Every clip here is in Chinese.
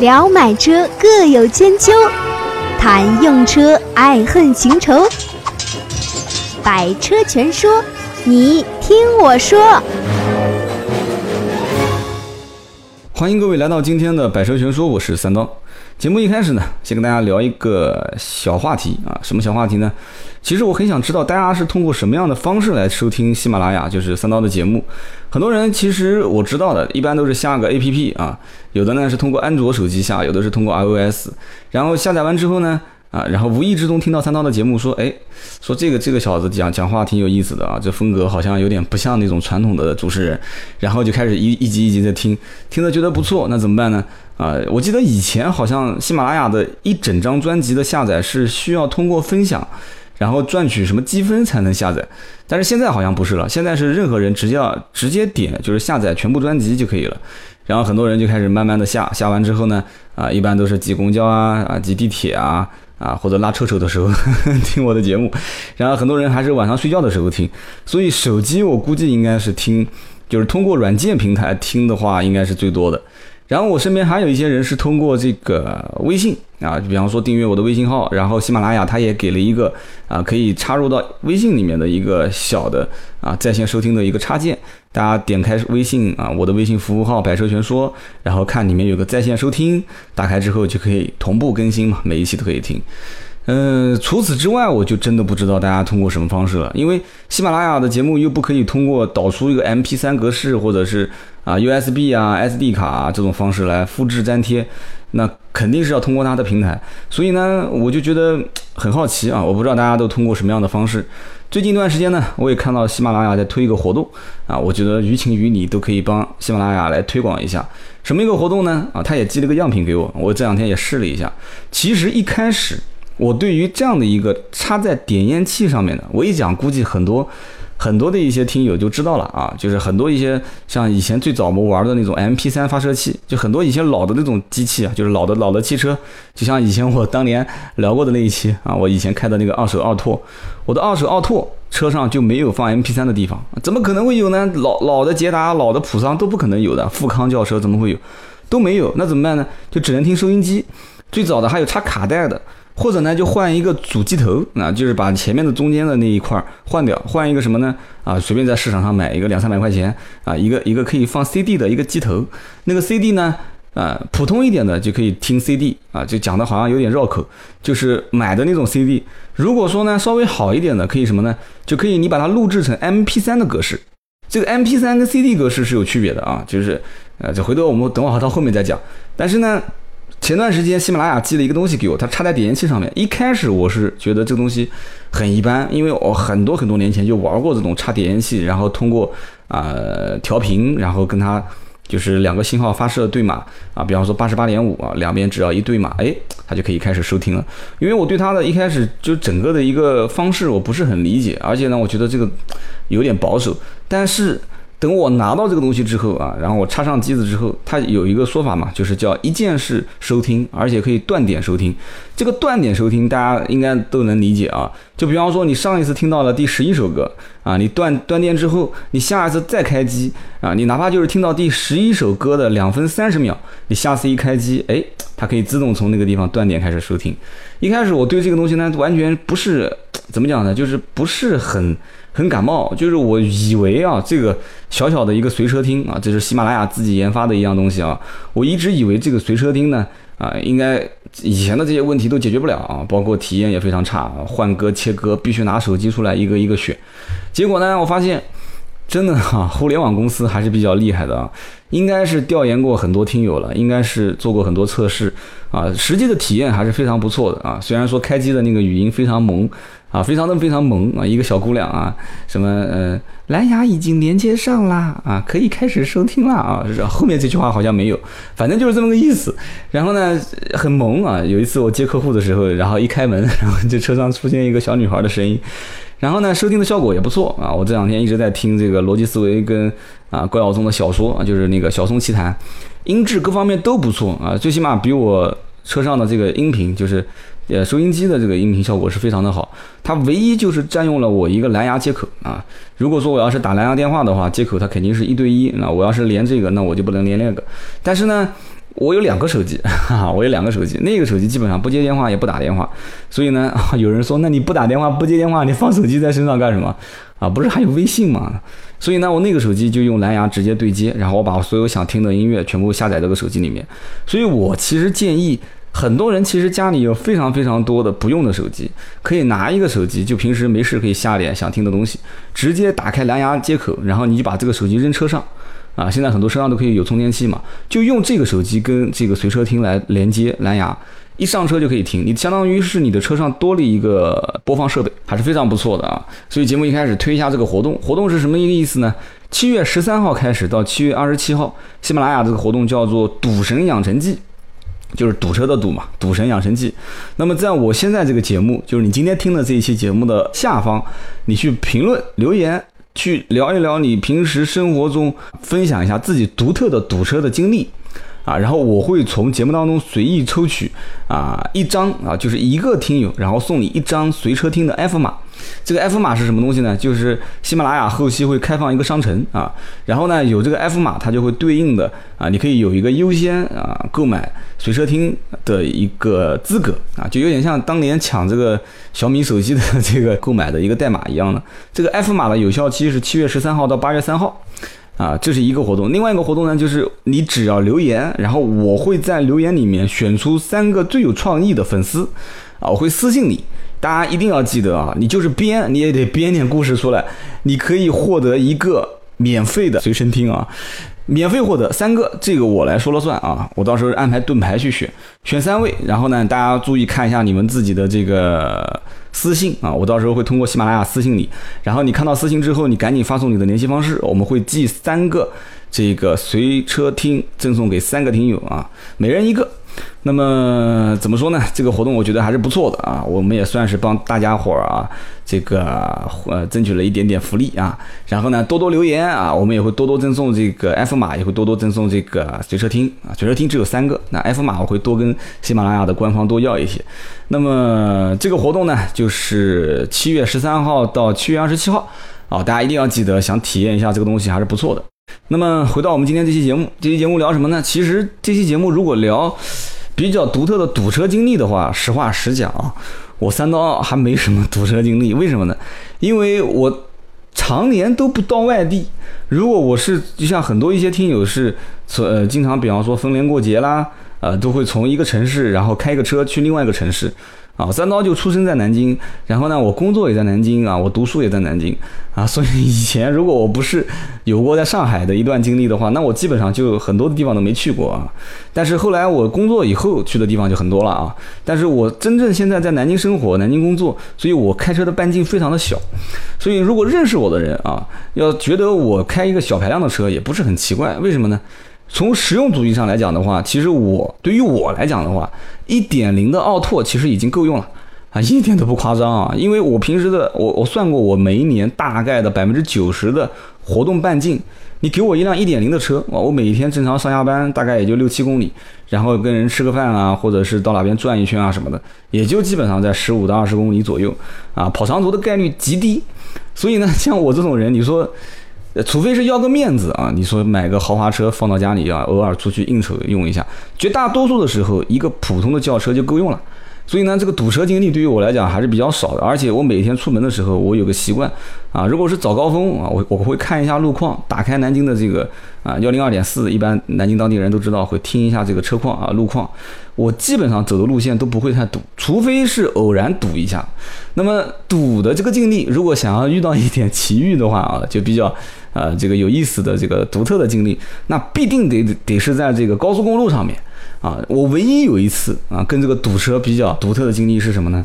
聊买车各有千秋，谈用车爱恨情仇。百车全说，你听我说。欢迎各位来到今天的百车全说，我是三刀。节目一开始呢，先跟大家聊一个小话题啊，什么小话题呢？其实我很想知道大家是通过什么样的方式来收听喜马拉雅，就是三刀的节目。很多人其实我知道的，一般都是下个 APP 啊，有的呢是通过安卓手机下，有的是通过 iOS，然后下载完之后呢。啊，然后无意之中听到三刀的节目，说，哎，说这个这个小子讲讲话挺有意思的啊，这风格好像有点不像那种传统的主持人，然后就开始一一集一集的听，听的觉得不错，那怎么办呢？啊，我记得以前好像喜马拉雅的一整张专辑的下载是需要通过分享，然后赚取什么积分才能下载，但是现在好像不是了，现在是任何人直接要直接点就是下载全部专辑就可以了，然后很多人就开始慢慢的下，下完之后呢，啊，一般都是挤公交啊，啊，挤地铁啊。啊，或者拉臭臭的时候 听我的节目，然后很多人还是晚上睡觉的时候听，所以手机我估计应该是听，就是通过软件平台听的话，应该是最多的。然后我身边还有一些人是通过这个微信啊，比方说订阅我的微信号，然后喜马拉雅它也给了一个啊可以插入到微信里面的一个小的啊在线收听的一个插件，大家点开微信啊，我的微信服务号百车全说，然后看里面有个在线收听，打开之后就可以同步更新嘛，每一期都可以听。嗯，除此之外，我就真的不知道大家通过什么方式了，因为喜马拉雅的节目又不可以通过导出一个 MP3 格式或者是。啊，USB 啊，SD 卡啊，这种方式来复制粘贴，那肯定是要通过它的平台。所以呢，我就觉得很好奇啊，我不知道大家都通过什么样的方式。最近一段时间呢，我也看到喜马拉雅在推一个活动啊，我觉得于情于理都可以帮喜马拉雅来推广一下。什么一个活动呢？啊，他也寄了个样品给我，我这两天也试了一下。其实一开始我对于这样的一个插在点烟器上面的，我一讲估计很多。很多的一些听友就知道了啊，就是很多一些像以前最早我们玩的那种 M P 三发射器，就很多以前老的那种机器啊，就是老的老的汽车，就像以前我当年聊过的那一期啊，我以前开的那个二手奥拓，我的二手奥拓车上就没有放 M P 三的地方，怎么可能会有呢？老老的捷达、老的普桑都不可能有的，富康轿车怎么会有？都没有，那怎么办呢？就只能听收音机，最早的还有插卡带的。或者呢，就换一个主机头，那就是把前面的中间的那一块换掉，换一个什么呢？啊，随便在市场上买一个两三百块钱啊，一个一个可以放 CD 的一个机头。那个 CD 呢，啊，普通一点的就可以听 CD 啊，就讲的好像有点绕口，就是买的那种 CD。如果说呢，稍微好一点的，可以什么呢？就可以你把它录制成 MP3 的格式。这个 MP3 跟 CD 格式是有区别的啊，就是呃，这回头我们等会儿到后面再讲。但是呢。前段时间喜马拉雅寄了一个东西给我，它插在点烟器上面。一开始我是觉得这个东西很一般，因为我很多很多年前就玩过这种插点烟器，然后通过啊调频，然后跟它就是两个信号发射对码啊，比方说八十八点五啊，两边只要一对码，哎，它就可以开始收听了。因为我对它的一开始就整个的一个方式我不是很理解，而且呢，我觉得这个有点保守，但是。等我拿到这个东西之后啊，然后我插上机子之后，它有一个说法嘛，就是叫一键式收听，而且可以断点收听。这个断点收听大家应该都能理解啊。就比方说你上一次听到了第十一首歌啊，你断断电之后，你下一次再开机啊，你哪怕就是听到第十一首歌的两分三十秒，你下次一开机，哎，它可以自动从那个地方断点开始收听。一开始我对这个东西呢，完全不是怎么讲呢，就是不是很。很感冒，就是我以为啊，这个小小的一个随车听啊，这是喜马拉雅自己研发的一样东西啊。我一直以为这个随车听呢，啊，应该以前的这些问题都解决不了啊，包括体验也非常差，换歌切歌必须拿手机出来一个一个选。结果呢，我发现真的哈，互联网公司还是比较厉害的啊，应该是调研过很多听友了，应该是做过很多测试啊，实际的体验还是非常不错的啊。虽然说开机的那个语音非常萌。啊，非常的非常萌啊！一个小姑娘啊，什么呃，蓝牙已经连接上啦，啊，可以开始收听了啊。后面这句话好像没有，反正就是这么个意思。然后呢，很萌啊。有一次我接客户的时候，然后一开门，然后这车上出现一个小女孩的声音。然后呢，收听的效果也不错啊。我这两天一直在听这个逻辑思维跟啊高晓松的小说啊，就是那个小松奇谈，音质各方面都不错啊，最起码比我车上的这个音频就是。呃，收音机的这个音频效果是非常的好，它唯一就是占用了我一个蓝牙接口啊。如果说我要是打蓝牙电话的话，接口它肯定是一对一，那我要是连这个，那我就不能连那个。但是呢，我有两个手机，哈哈，我有两个手机，那个手机基本上不接电话也不打电话，所以呢，有人说，那你不打电话不接电话，你放手机在身上干什么？啊，不是还有微信吗？所以呢，我那个手机就用蓝牙直接对接，然后我把所有想听的音乐全部下载这个手机里面。所以我其实建议很多人，其实家里有非常非常多的不用的手机，可以拿一个手机，就平时没事可以下点想听的东西，直接打开蓝牙接口，然后你就把这个手机扔车上。啊，现在很多车上都可以有充电器嘛，就用这个手机跟这个随车听来连接蓝牙，一上车就可以听，你相当于是你的车上多了一个播放设备，还是非常不错的啊。所以节目一开始推一下这个活动，活动是什么一个意思呢？七月十三号开始到七月二十七号，喜马拉雅这个活动叫做“赌神养成记”，就是堵车的堵嘛，“赌神养成记”。那么在我现在这个节目，就是你今天听的这一期节目的下方，你去评论留言。去聊一聊你平时生活中分享一下自己独特的堵车的经历，啊，然后我会从节目当中随意抽取啊一张啊，就是一个听友，然后送你一张随车听的 F 码。这个 F 码是什么东西呢？就是喜马拉雅后期会开放一个商城啊，然后呢有这个 F 码，它就会对应的啊，你可以有一个优先啊购买随车听的一个资格啊，就有点像当年抢这个小米手机的 这个购买的一个代码一样的。这个 F 码的有效期是七月十三号到八月三号啊，这是一个活动。另外一个活动呢，就是你只要留言，然后我会在留言里面选出三个最有创意的粉丝啊，我会私信你。大家一定要记得啊，你就是编，你也得编点故事出来。你可以获得一个免费的随身听啊，免费获得三个，这个我来说了算啊。我到时候安排盾牌去选，选三位，然后呢，大家注意看一下你们自己的这个私信啊，我到时候会通过喜马拉雅私信你，然后你看到私信之后，你赶紧发送你的联系方式，我们会寄三个这个随车听赠送给三个听友啊，每人一个。那么怎么说呢？这个活动我觉得还是不错的啊，我们也算是帮大家伙儿啊，这个呃争取了一点点福利啊。然后呢，多多留言啊，我们也会多多赠送这个 F 码，也会多多赠送这个随车听啊。随车听只有三个，那 F 码我会多跟喜马拉雅的官方多要一些。那么这个活动呢，就是七月十三号到七月二十七号啊，大家一定要记得，想体验一下这个东西还是不错的。那么回到我们今天这期节目，这期节目聊什么呢？其实这期节目如果聊比较独特的堵车经历的话，实话实讲啊，我三刀还没什么堵车经历。为什么呢？因为我常年都不到外地。如果我是就像很多一些听友是，呃，经常比方说逢年过节啦，呃，都会从一个城市然后开个车去另外一个城市。啊，三刀就出生在南京，然后呢，我工作也在南京啊，我读书也在南京啊，所以以前如果我不是有过在上海的一段经历的话，那我基本上就很多的地方都没去过啊。但是后来我工作以后去的地方就很多了啊。但是我真正现在在南京生活、南京工作，所以我开车的半径非常的小，所以如果认识我的人啊，要觉得我开一个小排量的车也不是很奇怪。为什么呢？从实用主义上来讲的话，其实我对于我来讲的话，一点零的奥拓其实已经够用了啊，一点都不夸张啊。因为我平时的我我算过，我每一年大概的百分之九十的活动半径，你给我一辆一点零的车啊，我每一天正常上下班大概也就六七公里，然后跟人吃个饭啊，或者是到哪边转一圈啊什么的，也就基本上在十五到二十公里左右啊，跑长途的概率极低。所以呢，像我这种人，你说。除非是要个面子啊，你说买个豪华车放到家里啊，偶尔出去应酬用一下，绝大多数的时候一个普通的轿车就够用了。所以呢，这个堵车经历对于我来讲还是比较少的，而且我每天出门的时候，我有个习惯啊，如果是早高峰啊，我我会看一下路况，打开南京的这个啊幺零二点四，一般南京当地人都知道会听一下这个车况啊路况，我基本上走的路线都不会太堵，除非是偶然堵一下。那么堵的这个经历，如果想要遇到一点奇遇的话啊，就比较呃这个有意思的这个独特的经历，那必定得得是在这个高速公路上面。啊，我唯一有一次啊，跟这个堵车比较独特的经历是什么呢？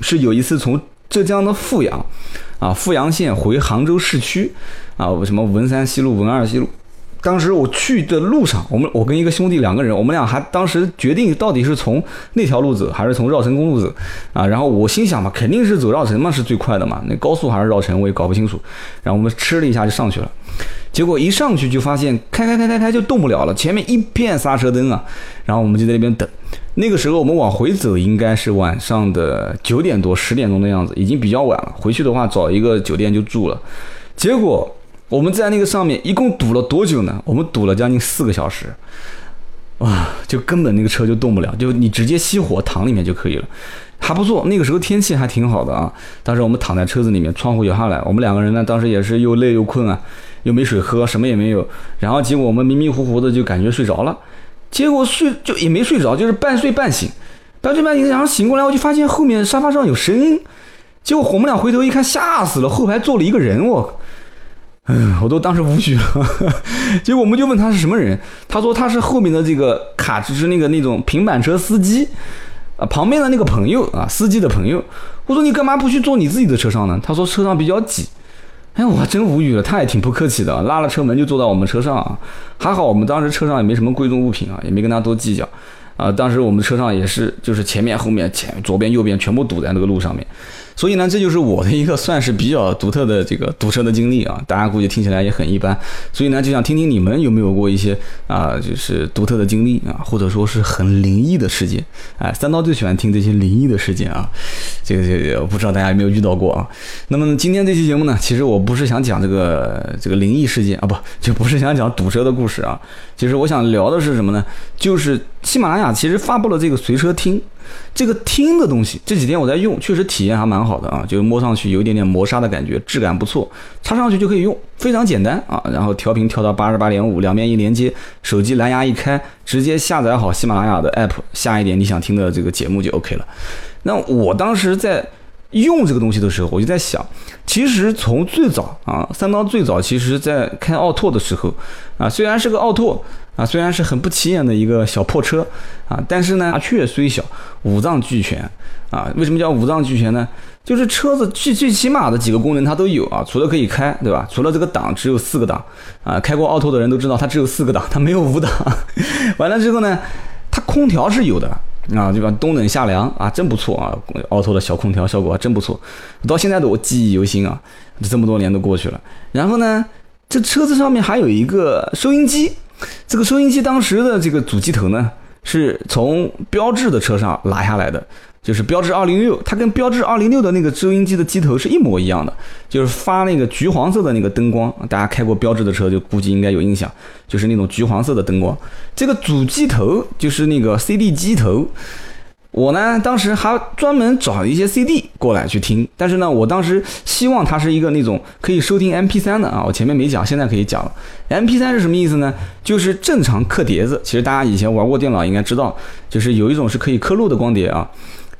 是有一次从浙江的富阳，啊富阳县回杭州市区，啊什么文三西路、文二西路，当时我去的路上，我们我跟一个兄弟两个人，我们俩还当时决定到底是从那条路走还是从绕城公路走，啊，然后我心想嘛，肯定是走绕城嘛是最快的嘛，那高速还是绕城我也搞不清楚，然后我们吃了一下就上去了。结果一上去就发现开开开开开就动不了了，前面一片刹车灯啊，然后我们就在那边等。那个时候我们往回走应该是晚上的九点多十点钟的样子，已经比较晚了。回去的话找一个酒店就住了。结果我们在那个上面一共堵了多久呢？我们堵了将近四个小时。哇，就根本那个车就动不了，就你直接熄火躺里面就可以了，还不错。那个时候天气还挺好的啊。当时我们躺在车子里面，窗户摇下来，我们两个人呢，当时也是又累又困啊，又没水喝，什么也没有。然后结果我们迷迷糊糊的就感觉睡着了，结果睡就也没睡着，就是半睡半醒，半睡半醒，然后醒过来我就发现后面沙发上有声音，结果我们俩回头一看，吓死了，后排坐了一个人，我。嗯，我都当时无语了。结果我们就问他是什么人，他说他是后面的这个卡，就是那个那种平板车司机啊，旁边的那个朋友啊，司机的朋友。我说你干嘛不去坐你自己的车上呢？他说车上比较挤。哎，我真无语了，他也挺不客气的，拉了车门就坐到我们车上啊。还好我们当时车上也没什么贵重物品啊，也没跟他多计较啊。当时我们车上也是，就是前面后面前左边右边全部堵在那个路上面。所以呢，这就是我的一个算是比较独特的这个堵车的经历啊，大家估计听起来也很一般。所以呢，就想听听你们有没有过一些啊，就是独特的经历啊，或者说是很灵异的事件。哎，三刀最喜欢听这些灵异的事件啊，这个这个不知道大家有没有遇到过啊。那么今天这期节目呢，其实我不是想讲这个这个灵异事件啊，不就不是想讲堵车的故事啊。其实我想聊的是什么呢？就是喜马拉雅其实发布了这个随车听。这个听的东西，这几天我在用，确实体验还蛮好的啊，就摸上去有一点点磨砂的感觉，质感不错，插上去就可以用，非常简单啊。然后调频调到八十八点五，两边一连接，手机蓝牙一开，直接下载好喜马拉雅的 app，下一点你想听的这个节目就 OK 了。那我当时在用这个东西的时候，我就在想，其实从最早啊，三刀最早其实在开奥拓的时候啊，虽然是个奥拓。啊，虽然是很不起眼的一个小破车啊，但是呢，麻雀虽小，五脏俱全啊。为什么叫五脏俱全呢？就是车子最最起码的几个功能它都有啊。除了可以开，对吧？除了这个档只有四个档啊，开过奥拓的人都知道它只有四个档，它没有五档。完了之后呢，它空调是有的啊，对吧？冬冷夏凉啊，真不错啊。奥拓的小空调效果还真不错，到现在都我记忆犹新啊。这么多年都过去了，然后呢，这车子上面还有一个收音机。这个收音机当时的这个主机头呢，是从标志的车上拿下来的，就是标致二零六，它跟标致二零六的那个收音机的机头是一模一样的，就是发那个橘黄色的那个灯光，大家开过标致的车就估计应该有印象，就是那种橘黄色的灯光。这个主机头就是那个 CD 机头。我呢，当时还专门找一些 CD 过来去听，但是呢，我当时希望它是一个那种可以收听 MP3 的啊。我前面没讲，现在可以讲了。MP3 是什么意思呢？就是正常刻碟子。其实大家以前玩过电脑应该知道，就是有一种是可以刻录的光碟啊。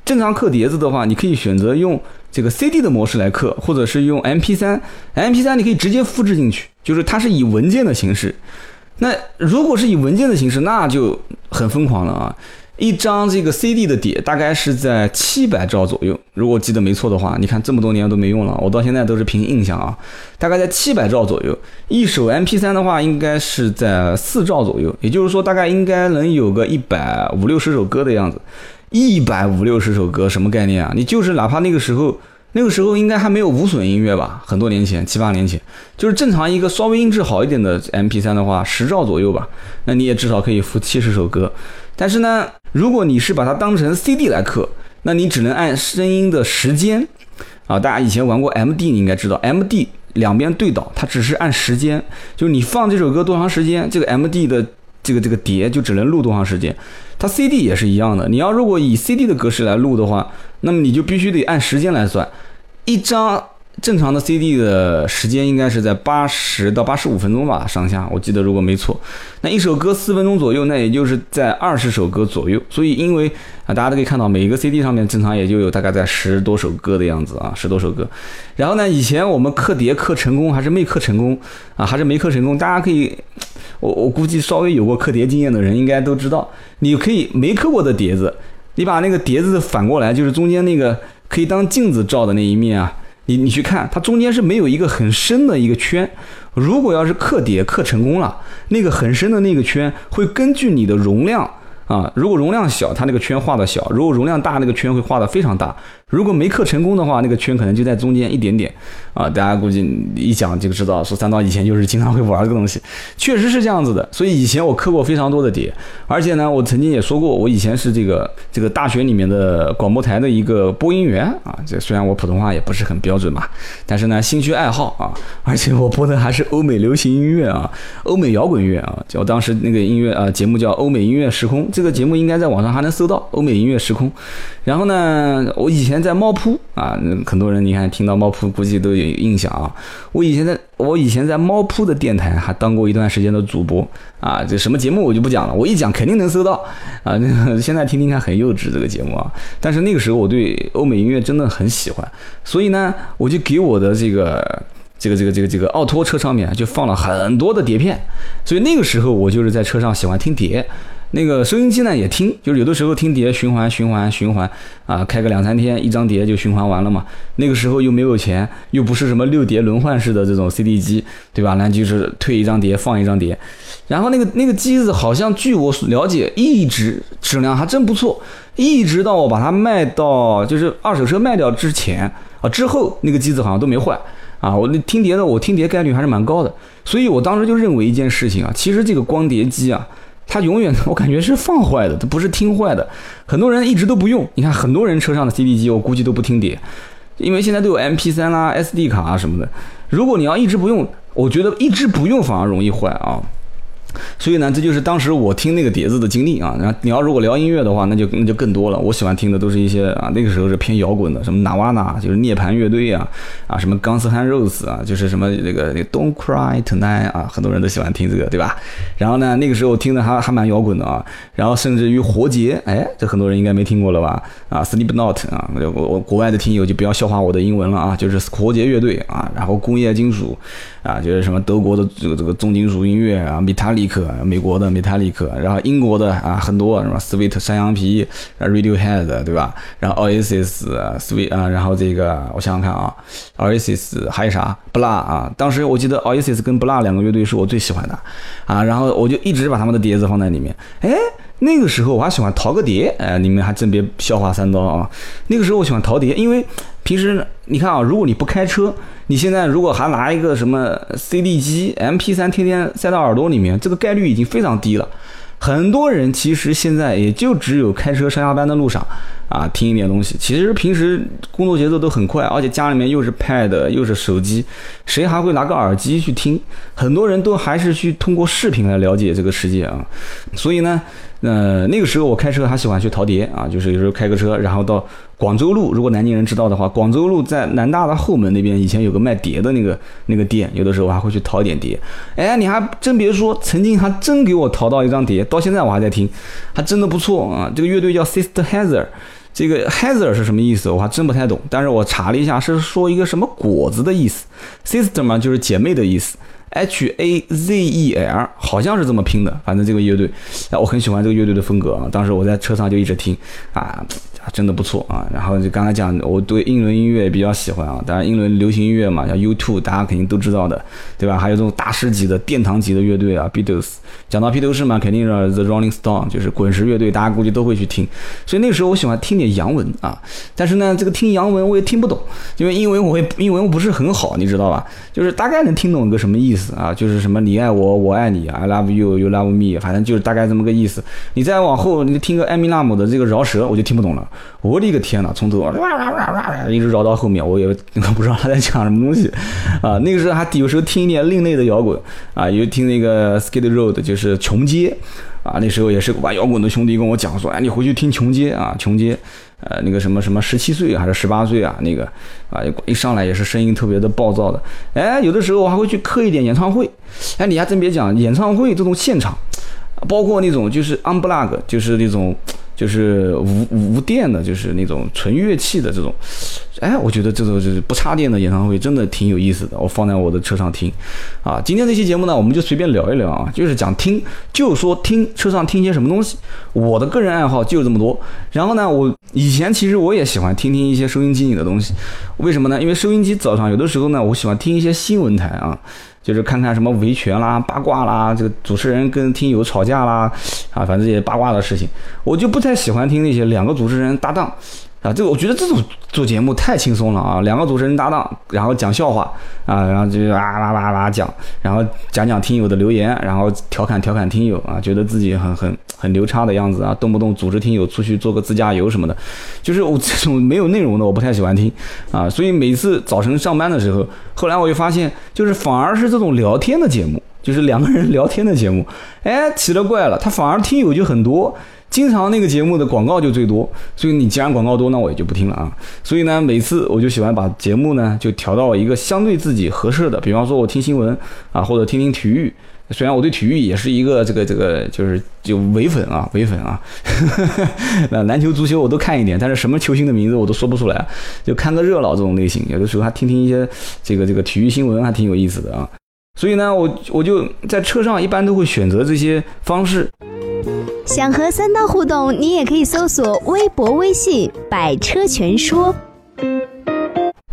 正常刻碟子的话，你可以选择用这个 CD 的模式来刻，或者是用 MP3。MP3 你可以直接复制进去，就是它是以文件的形式。那如果是以文件的形式，那就很疯狂了啊。一张这个 CD 的碟大概是在七百兆左右，如果记得没错的话，你看这么多年都没用了，我到现在都是凭印象啊，大概在七百兆左右。一首 MP3 的话，应该是在四兆左右，也就是说大概应该能有个一百五六十首歌的样子。一百五六十首歌什么概念啊？你就是哪怕那个时候，那个时候应该还没有无损音乐吧？很多年前，七八年前，就是正常一个稍微音质好一点的 MP3 的话，十兆左右吧，那你也至少可以付七十首歌。但是呢，如果你是把它当成 CD 来刻，那你只能按声音的时间啊。大家以前玩过 MD，你应该知道，MD 两边对倒，它只是按时间，就是你放这首歌多长时间，这个 MD 的这个这个碟就只能录多长时间。它 CD 也是一样的，你要如果以 CD 的格式来录的话，那么你就必须得按时间来算，一张。正常的 CD 的时间应该是在八十到八十五分钟吧上下，我记得如果没错，那一首歌四分钟左右，那也就是在二十首歌左右。所以因为啊，大家都可以看到，每一个 CD 上面正常也就有大概在十多首歌的样子啊，十多首歌。然后呢，以前我们刻碟刻成功还是没刻成功啊，还是没刻成功？大家可以，我我估计稍微有过刻碟经验的人应该都知道，你可以没刻过的碟子，你把那个碟子反过来，就是中间那个可以当镜子照的那一面啊。你你去看，它中间是没有一个很深的一个圈。如果要是刻碟刻成功了，那个很深的那个圈会根据你的容量啊，如果容量小，它那个圈画的小；如果容量大，那个圈会画的非常大。如果没刻成功的话，那个圈可能就在中间一点点啊。大家估计一讲就知道，说三刀以前就是经常会玩这个东西，确实是这样子的。所以以前我刻过非常多的碟，而且呢，我曾经也说过，我以前是这个这个大学里面的广播台的一个播音员啊。这虽然我普通话也不是很标准嘛，但是呢，兴趣爱好啊，而且我播的还是欧美流行音乐啊，欧美摇滚乐啊。就当时那个音乐啊节目叫《欧美音乐时空》，这个节目应该在网上还能搜到《欧美音乐时空》。然后呢，我以前在猫扑啊，很多人你看听到猫扑估计都有印象啊。我以前在我以前在猫扑的电台还当过一段时间的主播啊。这什么节目我就不讲了，我一讲肯定能搜到啊。现在听听看很幼稚这个节目啊，但是那个时候我对欧美音乐真的很喜欢，所以呢，我就给我的这个这个这个这个这个奥拓车上面就放了很多的碟片，所以那个时候我就是在车上喜欢听碟。那个收音机呢也听，就是有的时候听碟循环循环循环啊，开个两三天，一张碟就循环完了嘛。那个时候又没有钱，又不是什么六碟轮换式的这种 CD 机，对吧？那就是退一张碟放一张碟。然后那个那个机子好像据我了解，一直质量还真不错，一直到我把它卖到就是二手车卖掉之前啊之后，那个机子好像都没坏啊。我那听碟的，我听碟概率还是蛮高的，所以我当时就认为一件事情啊，其实这个光碟机啊。它永远，我感觉是放坏的，它不是听坏的。很多人一直都不用，你看很多人车上的 CD 机，我估计都不听碟，因为现在都有 MP3 啦、SD 卡啊什么的。如果你要一直不用，我觉得一直不用反而容易坏啊。所以呢，这就是当时我听那个碟子的经历啊。然后你要如果聊音乐的话，那就那就更多了。我喜欢听的都是一些啊，那个时候是偏摇滚的，什么 Nirvana 就是涅槃乐队啊，啊什么 Guns N' Roses 啊，就是什么那个那个 Don't Cry Tonight 啊，很多人都喜欢听这个，对吧？然后呢，那个时候听的还还蛮摇滚的啊。然后甚至于活结，哎，这很多人应该没听过了吧？啊，Sleep Not 啊，我我国外的听友就不要笑话我的英文了啊，就是活结乐队啊，然后工业金属啊，就是什么德国的这个这个重金属音乐啊，Metallica，。美国的 Metallica，然后英国的啊很多什么 Sweet 山羊皮，Radiohead 对吧？然后 Oasis，Sweet 啊，然后这个我想想看啊，Oasis 还有啥？Bla 啊，当时我记得 Oasis 跟 Bla 两个乐队是我最喜欢的啊，然后我就一直把他们的碟子放在里面。哎，那个时候我还喜欢淘个碟，哎，你们还真别笑话三刀啊。那个时候我喜欢淘碟，因为平时你看啊，如果你不开车。你现在如果还拿一个什么 CD 机、MP3 天天塞到耳朵里面，这个概率已经非常低了。很多人其实现在也就只有开车上下班的路上啊听一点东西。其实平时工作节奏都很快，而且家里面又是 Pad 又是手机，谁还会拿个耳机去听？很多人都还是去通过视频来了解这个世界啊。所以呢。呃，那个时候我开车还喜欢去淘碟啊，就是有时候开个车，然后到广州路，如果南京人知道的话，广州路在南大的后门那边，以前有个卖碟的那个那个店，有的时候我还会去淘点碟。哎，你还真别说，曾经还真给我淘到一张碟，到现在我还在听，还真的不错啊。这个乐队叫 Sister Heather，这个 Heather 是什么意思？我还真不太懂，但是我查了一下，是说一个什么果子的意思。Sister 嘛，就是姐妹的意思。H A Z E L 好像是这么拼的，反正这个乐队，哎，我很喜欢这个乐队的风格啊。当时我在车上就一直听，啊。真的不错啊，然后就刚才讲，我对英伦音乐也比较喜欢啊，当然英伦流行音乐嘛，像 U2，大家肯定都知道的，对吧？还有这种大师级的殿堂级的乐队啊，Beatles。讲到披头士嘛，肯定是 The Rolling Stone，就是滚石乐队，大家估计都会去听。所以那时候我喜欢听点洋文啊，但是呢，这个听洋文我也听不懂，因为英文我会英文我不是很好，你知道吧？就是大概能听懂个什么意思啊，就是什么你爱我，我爱你，I love you，you love me，反正就是大概这么个意思。你再往后，你听个艾米纳姆的这个饶舌，我就听不懂了。我的个天呐，从头哇哇哇哇一直绕到后面，我也不知道他在讲什么东西啊。那个时候还有时候听一点另类的摇滚啊，有听那个 Skid Road，就是琼街啊。那时候也是玩摇滚的兄弟跟我讲说，哎，你回去听琼街啊，琼街，呃，那个什么什么十七岁还是十八岁啊，那个啊，一上来也是声音特别的暴躁的。哎，有的时候我还会去磕一点演唱会。哎，你还真别讲，演唱会这种现场，包括那种就是 unplug，就是那种。就是无无电的，就是那种纯乐器的这种，哎，我觉得这种就是不插电的演唱会真的挺有意思的。我放在我的车上听，啊，今天这期节目呢，我们就随便聊一聊啊，就是讲听，就说听车上听些什么东西。我的个人爱好就这么多。然后呢，我以前其实我也喜欢听听一些收音机里的东西，为什么呢？因为收音机早上有的时候呢，我喜欢听一些新闻台啊。就是看看什么维权啦、八卦啦，这个主持人跟听友吵架啦，啊，反正这些八卦的事情，我就不太喜欢听那些两个主持人搭档，啊，这个我觉得这种做节目太轻松了啊，两个主持人搭档，然后讲笑话啊，然后就啊哇哇哇讲，然后讲讲听友的留言，然后调侃调侃听友啊，觉得自己很很很牛叉的样子啊，动不动组织听友出去做个自驾游什么的，就是我 这种没有内容的我不太喜欢听啊，所以每次早晨上班的时候，后来我就发现，就是反而是这种聊天的节目，就是两个人聊天的节目，哎，奇了怪了，他反而听友就很多。经常那个节目的广告就最多，所以你既然广告多，那我也就不听了啊。所以呢，每次我就喜欢把节目呢就调到一个相对自己合适的，比方说我听新闻啊，或者听听体育。虽然我对体育也是一个这个这个就是就唯粉啊，唯粉啊。那篮球、足球我都看一点，但是什么球星的名字我都说不出来，就看个热闹这种类型。有的时候还听听一些这个这个体育新闻，还挺有意思的啊。所以呢，我我就在车上一般都会选择这些方式。想和三刀互动，你也可以搜索微博、微信“百车全说”。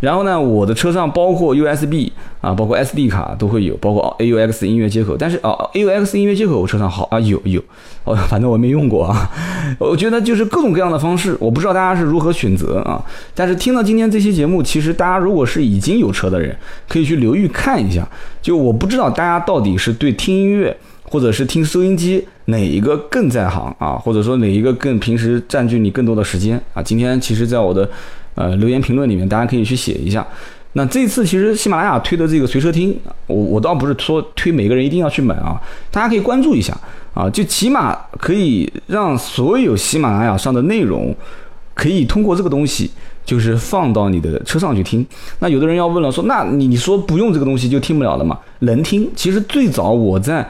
然后呢，我的车上包括 USB 啊，包括 SD 卡都会有，包括 AUX 音乐接口。但是啊，AUX 音乐接口我车上好啊，有有，哦，反正我没用过啊。我觉得就是各种各样的方式，我不知道大家是如何选择啊。但是听到今天这期节目，其实大家如果是已经有车的人，可以去留意看一下。就我不知道大家到底是对听音乐。或者是听收音机哪一个更在行啊？或者说哪一个更平时占据你更多的时间啊？今天其实，在我的呃留言评论里面，大家可以去写一下。那这次其实喜马拉雅推的这个随车听，我我倒不是说推每个人一定要去买啊，大家可以关注一下啊，就起码可以让所有喜马拉雅上的内容可以通过这个东西，就是放到你的车上去听。那有的人要问了，说那你你说不用这个东西就听不了了吗？能听。其实最早我在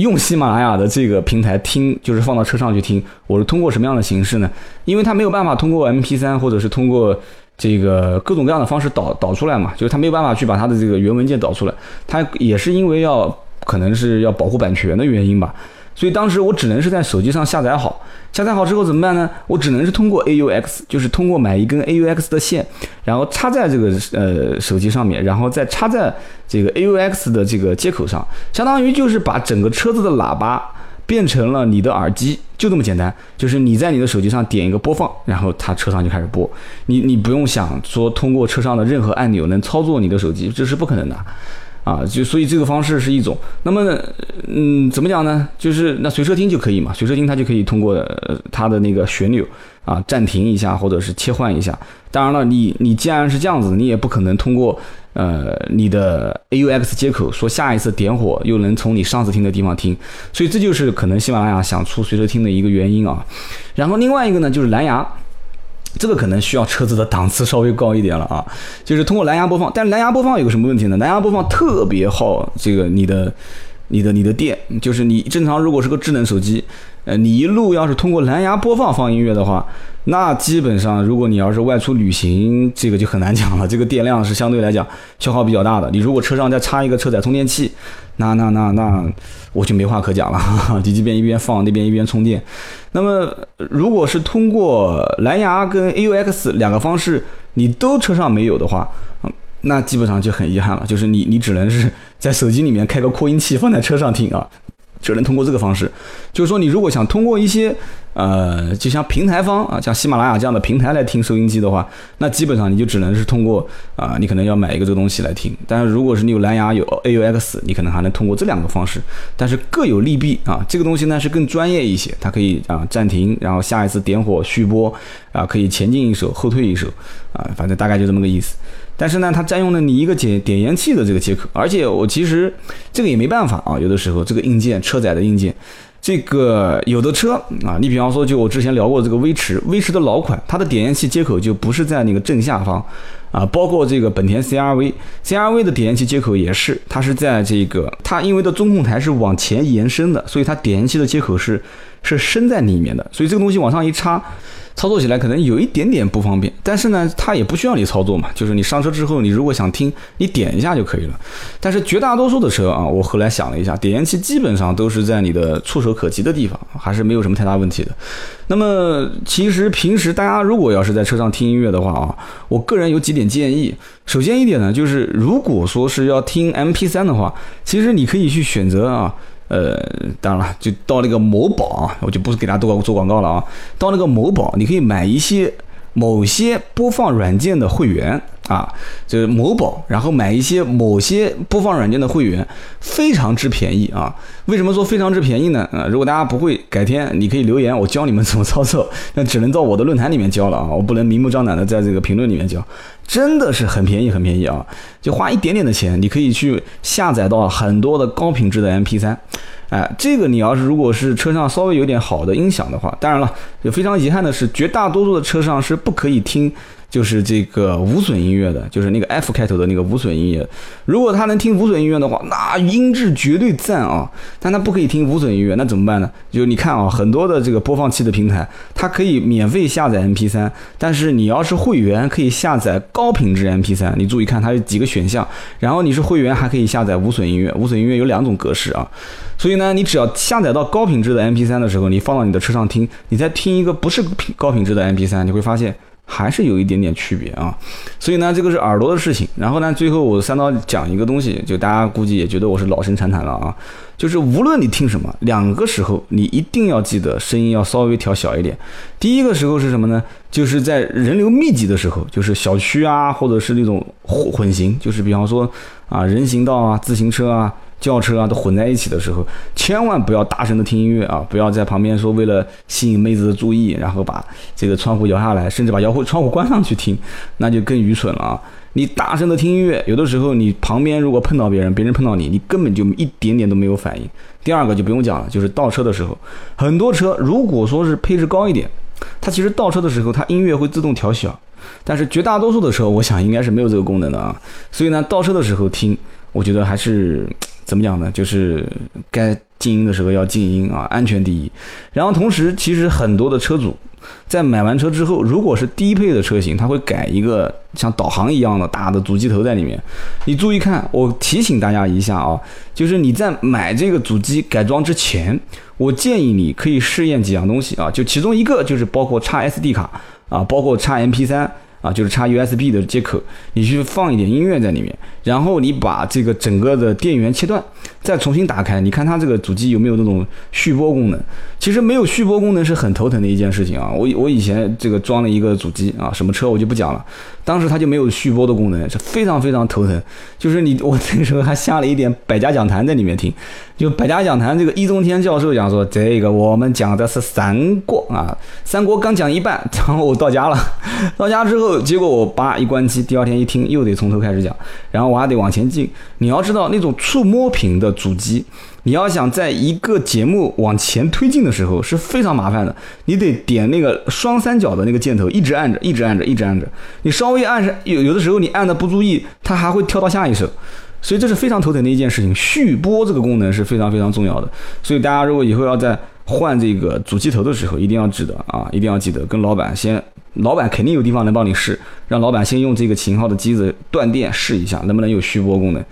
用喜马拉雅的这个平台听，就是放到车上去听。我是通过什么样的形式呢？因为它没有办法通过 MP3 或者是通过这个各种各样的方式导导出来嘛，就是它没有办法去把它的这个原文件导出来。它也是因为要可能是要保护版权的原因吧。所以当时我只能是在手机上下载好，下载好之后怎么办呢？我只能是通过 AUX，就是通过买一根 AUX 的线，然后插在这个呃手机上面，然后再插在这个 AUX 的这个接口上，相当于就是把整个车子的喇叭变成了你的耳机，就这么简单。就是你在你的手机上点一个播放，然后它车上就开始播，你你不用想说通过车上的任何按钮能操作你的手机，这是不可能的。啊，就所以这个方式是一种。那么，嗯，怎么讲呢？就是那随车听就可以嘛，随车听它就可以通过它的那个旋钮啊暂停一下，或者是切换一下。当然了，你你既然是这样子，你也不可能通过呃你的 AUX 接口说下一次点火又能从你上次听的地方听。所以这就是可能喜马拉雅想出随车听的一个原因啊。然后另外一个呢，就是蓝牙。这个可能需要车子的档次稍微高一点了啊，就是通过蓝牙播放，但是蓝牙播放有个什么问题呢？蓝牙播放特别耗这个你的、你的、你的电，就是你正常如果是个智能手机，呃，你一路要是通过蓝牙播放放音乐的话，那基本上如果你要是外出旅行，这个就很难讲了，这个电量是相对来讲消耗比较大的。你如果车上再插一个车载充电器，那那那那我就没话可讲了，你这边一边放，那边一边充电。那么，如果是通过蓝牙跟 AUX 两个方式，你都车上没有的话，那基本上就很遗憾了，就是你你只能是在手机里面开个扩音器放在车上听啊。只能通过这个方式，就是说，你如果想通过一些，呃，就像平台方啊，像喜马拉雅这样的平台来听收音机的话，那基本上你就只能是通过啊，你可能要买一个这个东西来听。但是如果是你有蓝牙有 AUX，你可能还能通过这两个方式，但是各有利弊啊。这个东西呢是更专业一些，它可以啊暂停，然后下一次点火续播啊，可以前进一首后退一首啊，反正大概就这么个意思。但是呢，它占用了你一个点点烟器的这个接口，而且我其实这个也没办法啊，有的时候这个硬件车载的硬件，这个有的车啊，你比方说就我之前聊过这个威驰，威驰的老款，它的点烟器接口就不是在那个正下方啊，包括这个本田 CRV，CRV 的点烟器接口也是，它是在这个它因为的中控台是往前延伸的，所以它点烟器的接口是是伸在里面的，所以这个东西往上一插。操作起来可能有一点点不方便，但是呢，它也不需要你操作嘛，就是你上车之后，你如果想听，你点一下就可以了。但是绝大多数的车啊，我后来想了一下，点烟器基本上都是在你的触手可及的地方，还是没有什么太大问题的。那么，其实平时大家如果要是在车上听音乐的话啊，我个人有几点建议。首先一点呢，就是如果说是要听 MP3 的话，其实你可以去选择啊。呃，当然了，就到那个某宝啊，我就不是给大家做做广告了啊。到那个某宝，你可以买一些某些播放软件的会员啊，就是某宝，然后买一些某些播放软件的会员，非常之便宜啊。为什么说非常之便宜呢？啊，如果大家不会，改天你可以留言，我教你们怎么操作。那只能到我的论坛里面教了啊，我不能明目张胆的在这个评论里面教。真的是很便宜，很便宜啊！就花一点点的钱，你可以去下载到很多的高品质的 MP3。哎，这个你要是如果是车上稍微有点好的音响的话，当然了，也非常遗憾的是，绝大多数的车上是不可以听。就是这个无损音乐的，就是那个 F 开头的那个无损音乐。如果他能听无损音乐的话，那音质绝对赞啊！但他不可以听无损音乐，那怎么办呢？就你看啊，很多的这个播放器的平台，它可以免费下载 MP3，但是你要是会员，可以下载高品质 MP3。你注意看，它有几个选项。然后你是会员，还可以下载无损音乐。无损音乐有两种格式啊，所以呢，你只要下载到高品质的 MP3 的时候，你放到你的车上听，你再听一个不是高品质的 MP3，你会发现。还是有一点点区别啊，所以呢，这个是耳朵的事情。然后呢，最后我三刀讲一个东西，就大家估计也觉得我是老生常谈了啊，就是无论你听什么，两个时候你一定要记得声音要稍微调小一点。第一个时候是什么呢？就是在人流密集的时候，就是小区啊，或者是那种混混行，就是比方说啊人行道啊、自行车啊。轿车啊都混在一起的时候，千万不要大声的听音乐啊！不要在旁边说为了吸引妹子的注意，然后把这个窗户摇下来，甚至把摇户窗户关上去听，那就更愚蠢了啊！你大声的听音乐，有的时候你旁边如果碰到别人，别人碰到你，你根本就一点点都没有反应。第二个就不用讲了，就是倒车的时候，很多车如果说是配置高一点，它其实倒车的时候它音乐会自动调小，但是绝大多数的车我想应该是没有这个功能的啊。所以呢，倒车的时候听，我觉得还是。怎么讲呢？就是该静音的时候要静音啊，安全第一。然后同时，其实很多的车主在买完车之后，如果是低配的车型，他会改一个像导航一样的大的主机头在里面。你注意看，我提醒大家一下啊，就是你在买这个主机改装之前，我建议你可以试验几样东西啊，就其中一个就是包括插 SD 卡啊，包括插 MP3。啊，就是插 USB 的接口，你去放一点音乐在里面，然后你把这个整个的电源切断，再重新打开，你看它这个主机有没有那种续播功能？其实没有续播功能是很头疼的一件事情啊。我我以前这个装了一个主机啊，什么车我就不讲了，当时它就没有续播的功能，是非常非常头疼。就是你我那个时候还下了一点百家讲坛在里面听。就百家讲坛这个易中天教授讲说，这个我们讲的是三国啊，三国刚讲一半，然后我到家了，到家之后，结果我叭一关机，第二天一听又得从头开始讲，然后我还得往前进。你要知道那种触摸屏的主机，你要想在一个节目往前推进的时候是非常麻烦的，你得点那个双三角的那个箭头，一直按着，一直按着，一直按着。你稍微按上有有的时候你按的不注意，它还会跳到下一首。所以这是非常头疼的一件事情，续播这个功能是非常非常重要的。所以大家如果以后要在换这个主机头的时候，一定要记得啊，一定要记得跟老板先，老板肯定有地方能帮你试，让老板先用这个型号的机子断电试一下，能不能有续播功能。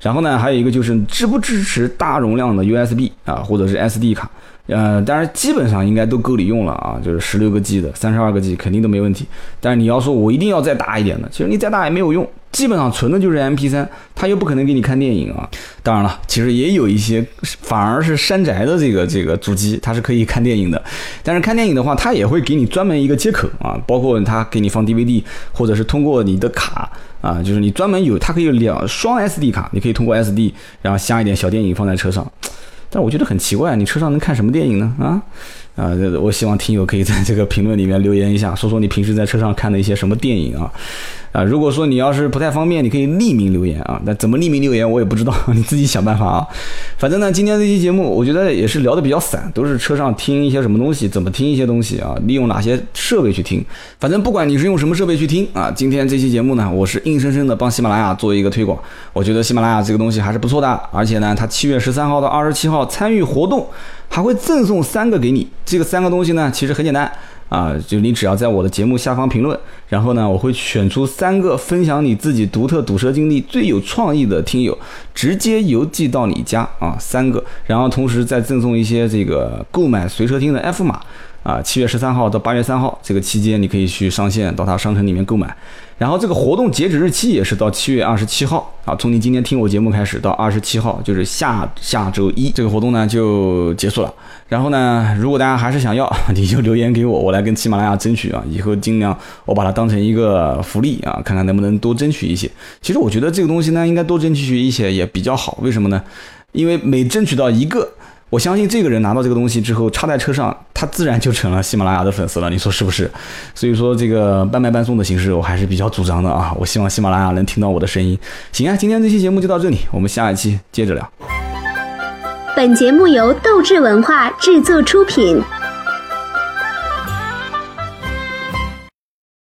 然后呢，还有一个就是支不支持大容量的 USB 啊，或者是 SD 卡。呃，当然基本上应该都够你用了啊，就是十六个 G 的、三十二个 G 肯定都没问题。但是你要说我一定要再大一点的，其实你再大也没有用。基本上存的就是 M P 三，它又不可能给你看电影啊。当然了，其实也有一些反而是山寨的这个这个主机，它是可以看电影的。但是看电影的话，它也会给你专门一个接口啊，包括它给你放 D V D，或者是通过你的卡啊，就是你专门有，它可以两双 S D 卡，你可以通过 S D，然后下一点小电影放在车上。但我觉得很奇怪，你车上能看什么电影呢？啊？啊，这我希望听友可以在这个评论里面留言一下，说说你平时在车上看的一些什么电影啊？啊，如果说你要是不太方便，你可以匿名留言啊。那怎么匿名留言我也不知道，你自己想办法啊。反正呢，今天这期节目我觉得也是聊的比较散，都是车上听一些什么东西，怎么听一些东西啊，利用哪些设备去听。反正不管你是用什么设备去听啊，今天这期节目呢，我是硬生生的帮喜马拉雅做一个推广。我觉得喜马拉雅这个东西还是不错的，而且呢，它七月十三号到二十七号参与活动。还会赠送三个给你，这个三个东西呢，其实很简单啊，就你只要在我的节目下方评论，然后呢，我会选出三个分享你自己独特堵车经历最有创意的听友，直接邮寄到你家啊，三个，然后同时再赠送一些这个购买随车听的 F 码。啊，七月十三号到八月三号这个期间，你可以去上线到它商城里面购买。然后这个活动截止日期也是到七月二十七号啊，从你今天听我节目开始到二十七号，就是下下周一，这个活动呢就结束了。然后呢，如果大家还是想要，你就留言给我，我来。跟喜马拉雅争取啊，以后尽量我把它当成一个福利啊，看看能不能多争取一些。其实我觉得这个东西呢，应该多争取一些也比较好。为什么呢？因为每争取到一个。我相信这个人拿到这个东西之后插在车上，他自然就成了喜马拉雅的粉丝了。你说是不是？所以说这个半卖半送的形式，我还是比较主张的啊。我希望喜马拉雅能听到我的声音。行啊，今天这期节目就到这里，我们下一期接着聊。本节目由斗志文化制作出品。